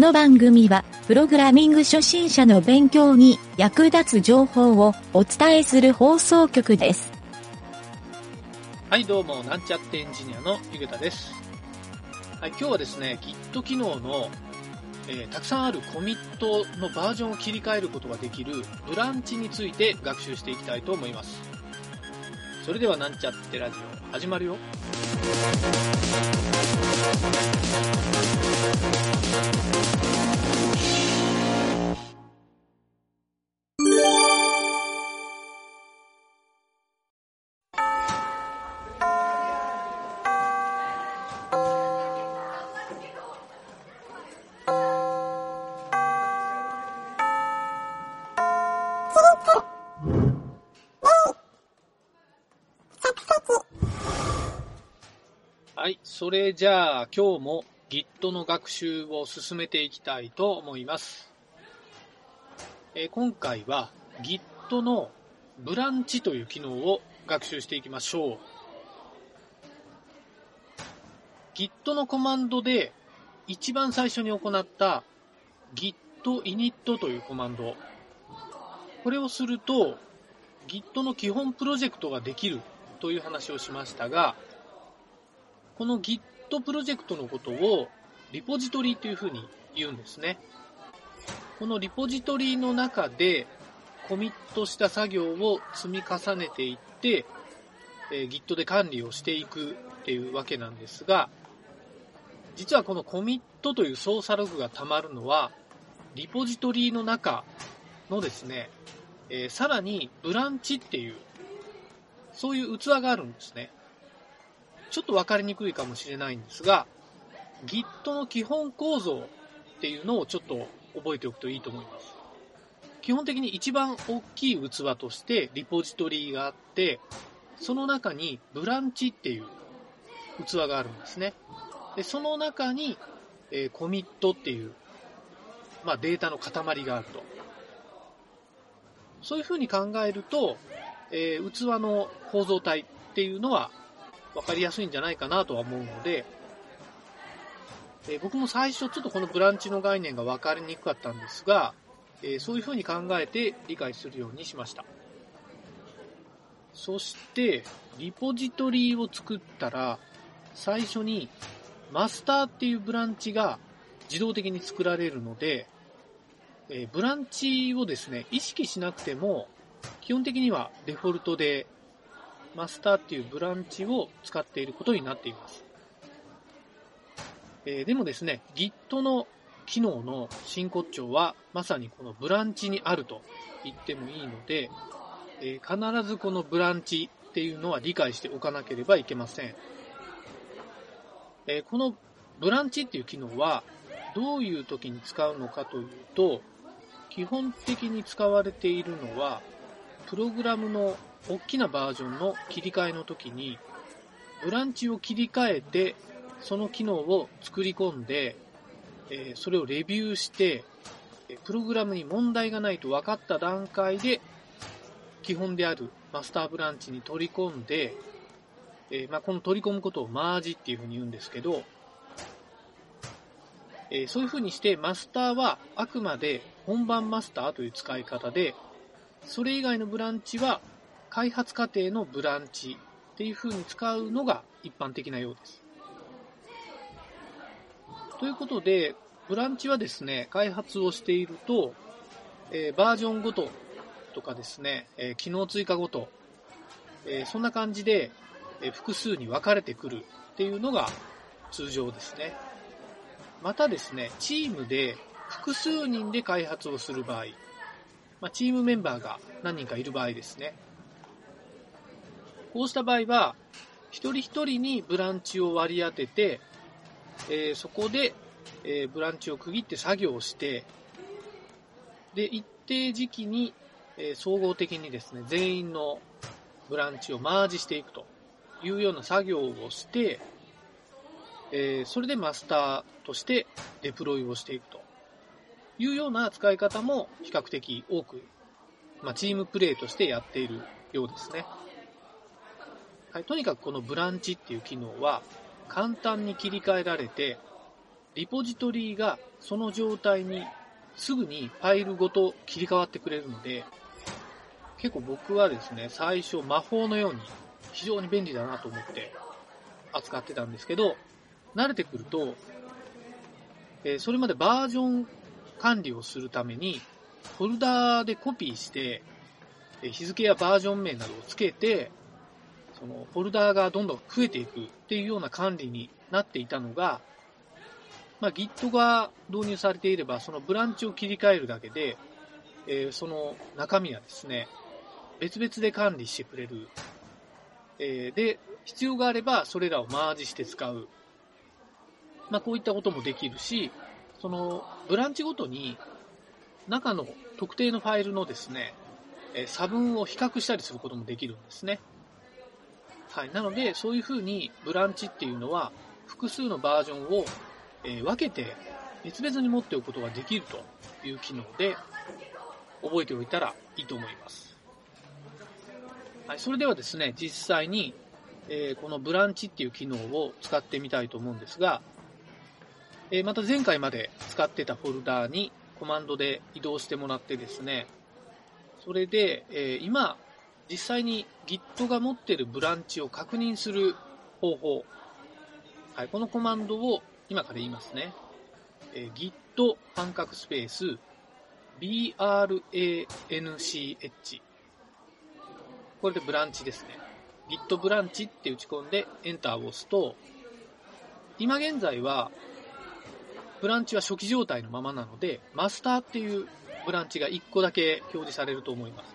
この番組は、プログラミング初心者の勉強に役立つ情報をお伝えする放送局です。はい、どうも、なんちゃってエンジニアのゆげたです。はい、今日はですね、Git 機能の、えーたくさんあるコミットのバージョンを切り替えることができるブランチについて学習していきたいと思います。それではなんちゃってラジオ始まるよ。はい、それじゃあ今日も Git の学習を進めていきたいと思います。え今回は Git のブランチという機能を学習していきましょう。Git のコマンドで一番最初に行った git init というコマンド。これをすると Git の基本プロジェクトができるという話をしましたが、この Git プロジェクトのことをリポジトリというふうに言うんですね。このリポジトリの中でコミットした作業を積み重ねていって、え Git で管理をしていくっていうわけなんですが、実はこのコミットという操作ログが溜まるのは、リポジトリの中のですね、えさらにブランチっていう、そういう器があるんですね。ちょっと分かりにくいかもしれないんですが、Git の基本構造っていうのをちょっと覚えておくといいと思います。基本的に一番大きい器としてリポジトリがあって、その中にブランチっていう器があるんですね。で、その中に、えーコミットっていう、まあ、データの塊があると。そういうふうに考えると、えー器の構造体っていうのは分かりやすいんじゃないかなとは思うので、えー僕も最初ちょっとこのブランチの概念が分かりにくかったんですが、えーそういうふうに考えて理解するようにしました。そして、リポジトリを作ったら、最初にマスターっていうブランチが自動的に作られるので、えーブランチをですね、意識しなくても、基本的にはデフォルトでマスターっていうブランチを使っていることになっています。えーでもですね、Git の機能の真骨頂はまさにこのブランチにあると言ってもいいので、えー必ずこのブランチっていうのは理解しておかなければいけません。えーこのブランチっていう機能はどういう時に使うのかというと、基本的に使われているのは、プログラムの大きなバージョンの切り替えの時に、ブランチを切り替えて、その機能を作り込んで、えそれをレビューして、プログラムに問題がないと分かった段階で、基本であるマスターブランチに取り込んで、えまあ、この取り込むことをマージっていうふうに言うんですけど、えそういうふうにしてマスターはあくまで本番マスターという使い方で、それ以外のブランチは開発過程のブランチっていうふうに使うのが一般的なようです。ということで、ブランチはですね、開発をしていると、えーバージョンごととかですね、えー機能追加ごと、えーそんな感じで、え複数に分かれてくるっていうのが通常ですね。またですね、チームで複数人で開発をする場合、まあ、チームメンバーが何人かいる場合ですね。こうした場合は、一人一人にブランチを割り当てて、えーそこで、えーブランチを区切って作業をして、で、一定時期に、えー総合的にですね、全員のブランチをマージしていくというような作業をして、えそれでマスターとしてデプロイをしていくというような使い方も比較的多く、まあ、チームプレイとしてやっているようですね。はい、とにかくこのブランチっていう機能は簡単に切り替えられて、リポジトリがその状態にすぐにファイルごと切り替わってくれるので、結構僕はですね、最初魔法のように非常に便利だなと思って扱ってたんですけど、慣れてくると、えー、それまでバージョン管理をするために、フォルダーでコピーして、日付やバージョン名などをつけて、そのフォルダーがどんどん増えていくっていうような管理になっていたのが、まあ、Git が導入されていれば、そのブランチを切り替えるだけで、えー、その中身はですね、別々で管理してくれる。えー、で、必要があればそれらをマージして使う。まあ、こういったこともできるし、そのブランチごとに中の特定のファイルのですね、差分を比較したりすることもできるんですね。はい。なので、そういうふうにブランチっていうのは複数のバージョンを、え分けて別々に持っておくことができるという機能で覚えておいたらいいと思います。はい。それではですね、実際に、えこのブランチっていう機能を使ってみたいと思うんですが、えまた前回まで使ってたフォルダーにコマンドで移動してもらってですね、それで、え今、実際に Git が持ってるブランチを確認する方法。はい、このコマンドを今から言いますね。え Git 半角スペース branch これでブランチですね。Git ブランチって打ち込んでエンターを押すと、今現在はブランチは初期状態のままなので、マスターっていうブランチが1個だけ表示されると思います。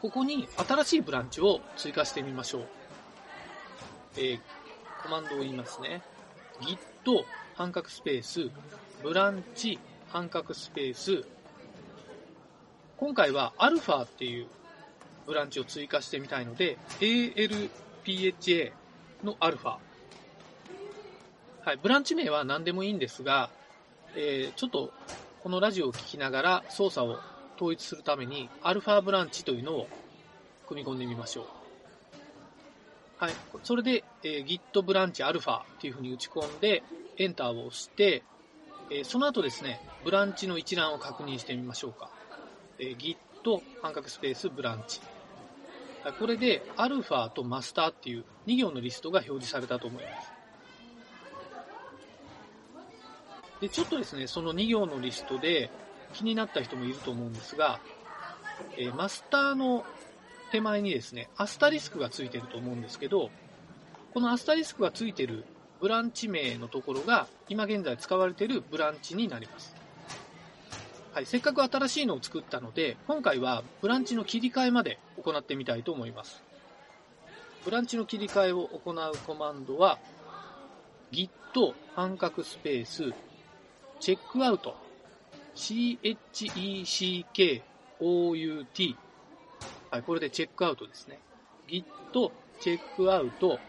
ここに新しいブランチを追加してみましょう。えー、コマンドを言いますね。git 半角スペース、ブランチ半角スペース、今回は α っていうブランチを追加してみたいので、alpha の α。はい、ブランチ名は何でもいいんですが、えー、ちょっとこのラジオを聴きながら操作を統一するために、アルファブランチというのを組み込んでみましょう。はい。それで、えー、git ブランチアルファっていうふうに打ち込んで、エンターを押して、えー、その後ですね、ブランチの一覧を確認してみましょうか。えー、git 半角スペースブランチ。これで、アルファとマスターっていう2行のリストが表示されたと思います。で、ちょっとですね、その2行のリストで気になった人もいると思うんですが、えー、マスターの手前にですね、アスタリスクがついてると思うんですけど、このアスタリスクがついてるブランチ名のところが、今現在使われているブランチになります。はい、せっかく新しいのを作ったので、今回はブランチの切り替えまで行ってみたいと思います。ブランチの切り替えを行うコマンドは、git 半角スペースチェックアウト。check-out。はい、これでチェックアウトですね。git チェックアウト。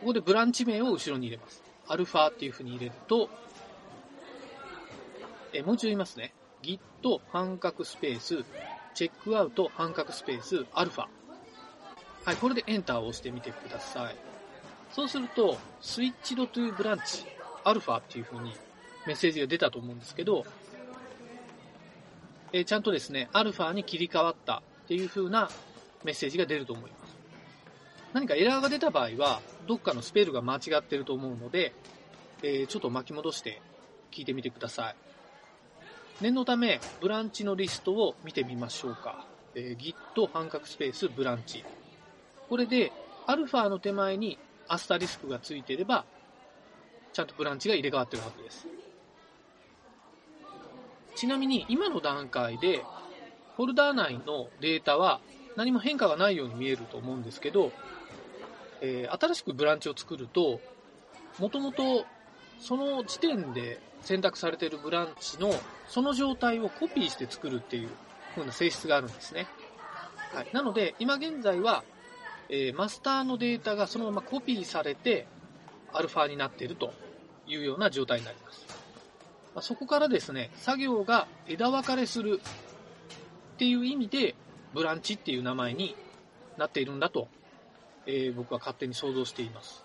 ここでブランチ名を後ろに入れます。アルファっていう風に入れると、え、もう一度言いますね。git 半角スペース、チェックアウト半角スペース、アルファ。はい、これでエンターを押してみてください。そうすると、スイッチドトゥブランチ、アルファっていう風にメッセージが出たと思うんですけど、えー、ちゃんとですね、アルファに切り替わったっていう風なメッセージが出ると思います。何かエラーが出た場合は、どっかのスペルが間違ってると思うので、えー、ちょっと巻き戻して聞いてみてください。念のため、ブランチのリストを見てみましょうか。えー、git 半角スペースブランチ。これで、アルファの手前にアスタリスクがついていれば、ちゃんとブランチが入れ替わってるはずです。ちなみに今の段階で、フォルダー内のデータは何も変化がないように見えると思うんですけど、えー、新しくブランチを作ると、もともとその時点で選択されているブランチのその状態をコピーして作るっていう風な性質があるんですね。はい。なので、今現在は、えー、マスターのデータがそのままコピーされて、アルファになっているというような状態になります。まそこからですね、作業が枝分かれするっていう意味で、ブランチっていう名前になっているんだと、えー、僕は勝手に想像しています。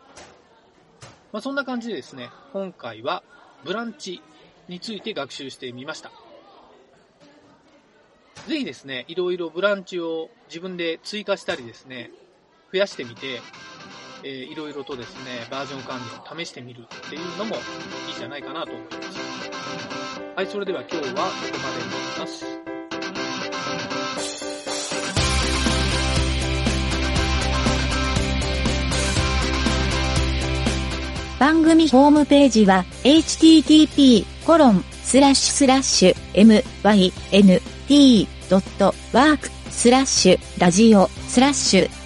まあ、そんな感じでですね、今回はブランチについて学習してみました。ぜひですね、いろいろブランチを自分で追加したりですね、増やしてみて、えー、いろいろとですね、バージョン管理を試してみるっていうのもいいじゃないかなと思います。はい、それでは今日はここまでになります。番組ホームページは http コロンスラッシュスラッシュ mynt.work スラッシュラジオスラッシュ